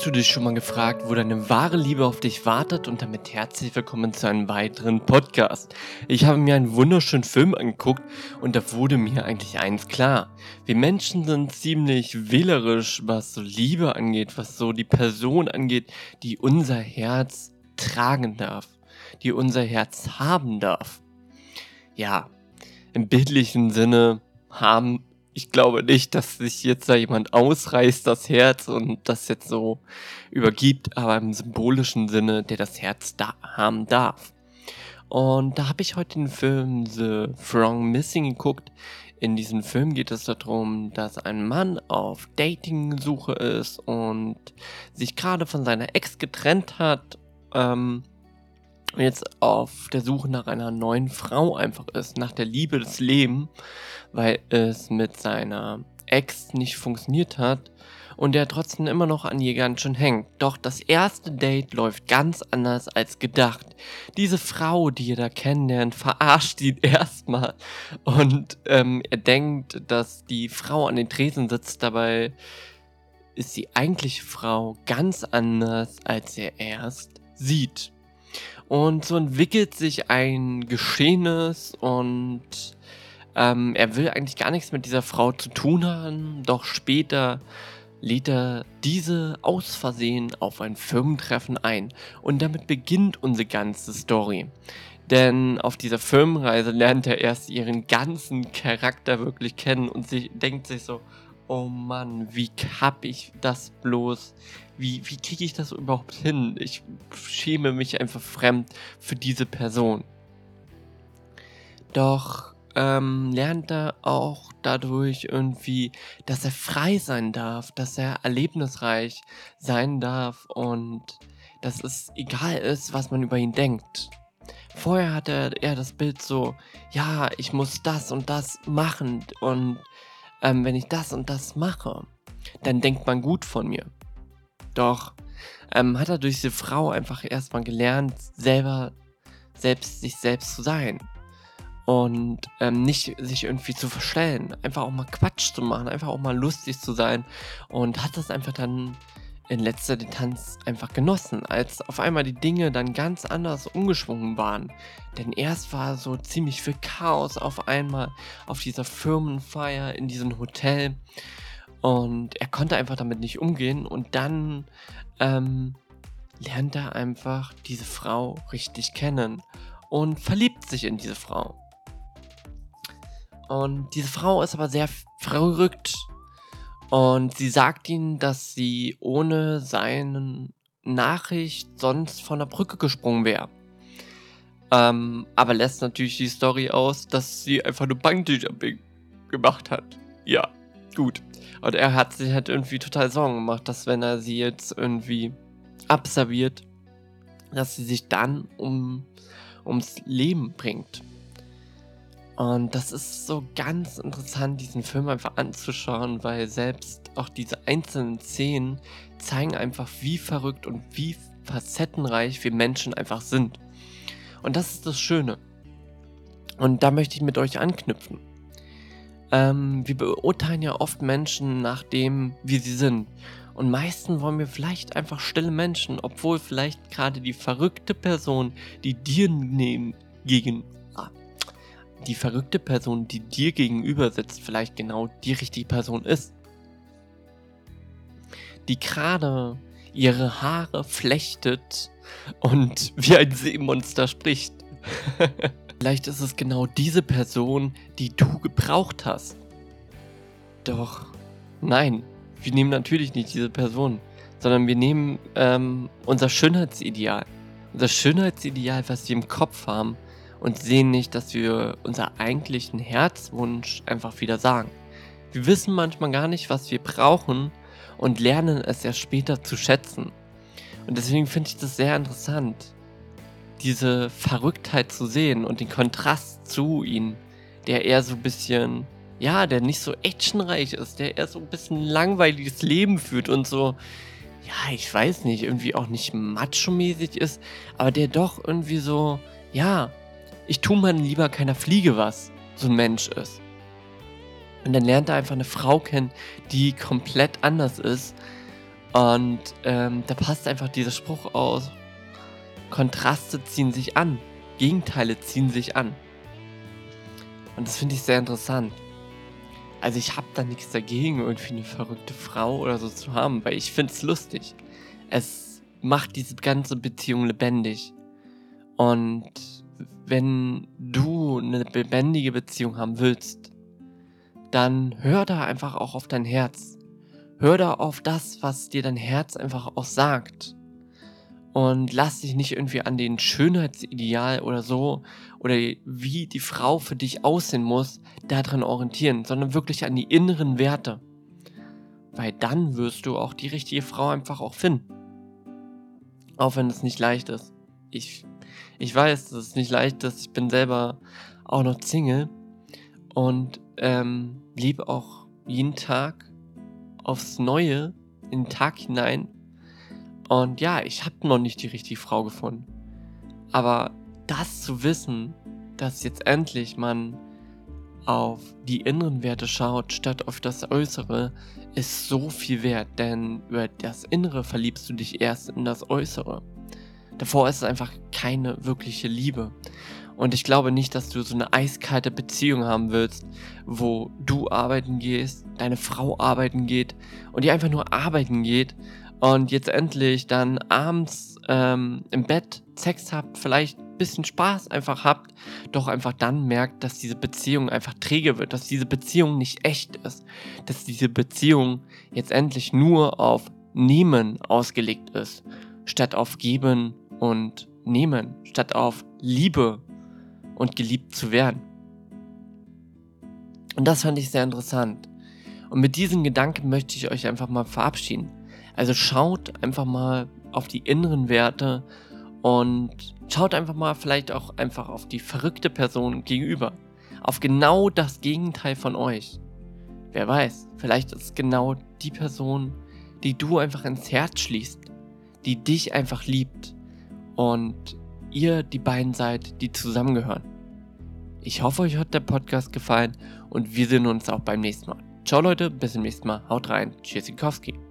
Hast du dich schon mal gefragt, wo deine wahre Liebe auf dich wartet und damit herzlich willkommen zu einem weiteren Podcast. Ich habe mir einen wunderschönen Film angeguckt und da wurde mir eigentlich eins klar. Wir Menschen sind ziemlich wählerisch, was so Liebe angeht, was so die Person angeht, die unser Herz tragen darf, die unser Herz haben darf. Ja, im bildlichen Sinne haben ich glaube nicht, dass sich jetzt da jemand ausreißt, das Herz, und das jetzt so übergibt, aber im symbolischen Sinne, der das Herz da haben darf. Und da habe ich heute den Film The Wrong Missing geguckt. In diesem Film geht es darum, dass ein Mann auf Dating-Suche ist und sich gerade von seiner Ex getrennt hat. Ähm, jetzt auf der Suche nach einer neuen Frau einfach ist, nach der Liebe des Lebens, weil es mit seiner Ex nicht funktioniert hat und er trotzdem immer noch an ihr ganz schön hängt. Doch das erste Date läuft ganz anders als gedacht. Diese Frau, die ihr da kennenlernt, verarscht ihn erstmal und ähm, er denkt, dass die Frau an den Tresen sitzt, dabei ist die eigentliche Frau ganz anders, als er erst sieht. Und so entwickelt sich ein Geschehenes und ähm, er will eigentlich gar nichts mit dieser Frau zu tun haben, doch später lädt er diese aus Versehen auf ein Firmentreffen ein. Und damit beginnt unsere ganze Story. Denn auf dieser Firmenreise lernt er erst ihren ganzen Charakter wirklich kennen und sich, denkt sich so, oh Mann, wie hab ich das bloß? Wie, wie kriege ich das überhaupt hin? Ich schäme mich einfach fremd für diese Person. Doch ähm, lernt er auch dadurch irgendwie, dass er frei sein darf, dass er erlebnisreich sein darf und dass es egal ist, was man über ihn denkt. Vorher hatte er das Bild so, ja, ich muss das und das machen und ähm, wenn ich das und das mache, dann denkt man gut von mir. Doch ähm, hat er durch diese Frau einfach erstmal gelernt, selber selbst sich selbst zu sein. Und ähm, nicht sich irgendwie zu verstellen. Einfach auch mal Quatsch zu machen, einfach auch mal lustig zu sein. Und hat das einfach dann in letzter Distanz einfach genossen, als auf einmal die Dinge dann ganz anders umgeschwungen waren. Denn erst war so ziemlich viel Chaos auf einmal auf dieser Firmenfeier in diesem Hotel und er konnte einfach damit nicht umgehen und dann ähm, lernt er einfach diese Frau richtig kennen und verliebt sich in diese Frau. Und diese Frau ist aber sehr verrückt und sie sagt ihm, dass sie ohne seine Nachricht sonst von der Brücke gesprungen wäre. Ähm, aber lässt natürlich die Story aus, dass sie einfach nur Bungee-Jumping gemacht hat. Ja, gut. Und er hat sich halt irgendwie total Sorgen gemacht, dass wenn er sie jetzt irgendwie abserviert, dass sie sich dann um, ums Leben bringt. Und das ist so ganz interessant, diesen Film einfach anzuschauen, weil selbst auch diese einzelnen Szenen zeigen einfach, wie verrückt und wie facettenreich wir Menschen einfach sind. Und das ist das Schöne. Und da möchte ich mit euch anknüpfen. Ähm, wir beurteilen ja oft Menschen nach dem, wie sie sind. Und meistens wollen wir vielleicht einfach stille Menschen, obwohl vielleicht gerade die verrückte Person, die dir neben, gegen, die verrückte Person, die dir gegenüber sitzt, vielleicht genau die richtige Person ist. Die gerade ihre Haare flechtet und wie ein Seemonster spricht. vielleicht ist es genau diese Person, die du gebraucht hast. Doch, nein, wir nehmen natürlich nicht diese Person, sondern wir nehmen ähm, unser Schönheitsideal. Unser Schönheitsideal, was wir im Kopf haben, und sehen nicht, dass wir unser eigentlichen Herzwunsch einfach wieder sagen. Wir wissen manchmal gar nicht, was wir brauchen und lernen es erst später zu schätzen. Und deswegen finde ich das sehr interessant, diese Verrücktheit zu sehen und den Kontrast zu ihnen, der eher so ein bisschen, ja, der nicht so actionreich ist, der eher so ein bisschen langweiliges Leben führt und so, ja, ich weiß nicht, irgendwie auch nicht macho-mäßig ist, aber der doch irgendwie so, ja, ich tue man lieber keiner Fliege was, so ein Mensch ist. Und dann lernt er einfach eine Frau kennen, die komplett anders ist Und ähm, da passt einfach dieser Spruch aus. Kontraste ziehen sich an. Gegenteile ziehen sich an. Und das finde ich sehr interessant. Also ich habe da nichts dagegen, irgendwie eine verrückte Frau oder so zu haben, weil ich finde es lustig. Es macht diese ganze Beziehung lebendig. Und wenn du eine lebendige Beziehung haben willst, dann hör da einfach auch auf dein Herz. Hör da auf das, was dir dein Herz einfach auch sagt. Und lass dich nicht irgendwie an den Schönheitsideal oder so oder wie die Frau für dich aussehen muss, daran orientieren, sondern wirklich an die inneren Werte. Weil dann wirst du auch die richtige Frau einfach auch finden. Auch wenn es nicht leicht ist. Ich, ich weiß, dass es nicht leicht ist. Ich bin selber auch noch Single und ähm, liebe auch jeden Tag aufs Neue in den Tag hinein. Und ja, ich habe noch nicht die richtige Frau gefunden. Aber das zu wissen, dass jetzt endlich man auf die inneren Werte schaut, statt auf das Äußere, ist so viel wert, denn über das Innere verliebst du dich erst in das Äußere. Davor ist es einfach keine wirkliche Liebe. Und ich glaube nicht, dass du so eine eiskalte Beziehung haben willst, wo du arbeiten gehst, deine Frau arbeiten geht und die einfach nur arbeiten geht und jetzt endlich dann abends ähm, im Bett Sex habt, vielleicht ein bisschen Spaß einfach habt, doch einfach dann merkt, dass diese Beziehung einfach träge wird, dass diese Beziehung nicht echt ist, dass diese Beziehung jetzt endlich nur auf Nehmen ausgelegt ist, statt auf Geben und Nehmen, statt auf Liebe und geliebt zu werden. Und das fand ich sehr interessant. Und mit diesen Gedanken möchte ich euch einfach mal verabschieden. Also schaut einfach mal auf die inneren Werte und schaut einfach mal vielleicht auch einfach auf die verrückte Person gegenüber. Auf genau das Gegenteil von euch. Wer weiß, vielleicht ist es genau die Person, die du einfach ins Herz schließt, die dich einfach liebt und ihr die beiden seid, die zusammengehören. Ich hoffe, euch hat der Podcast gefallen und wir sehen uns auch beim nächsten Mal. Ciao Leute, bis zum nächsten Mal. Haut rein. Tschüssikowski.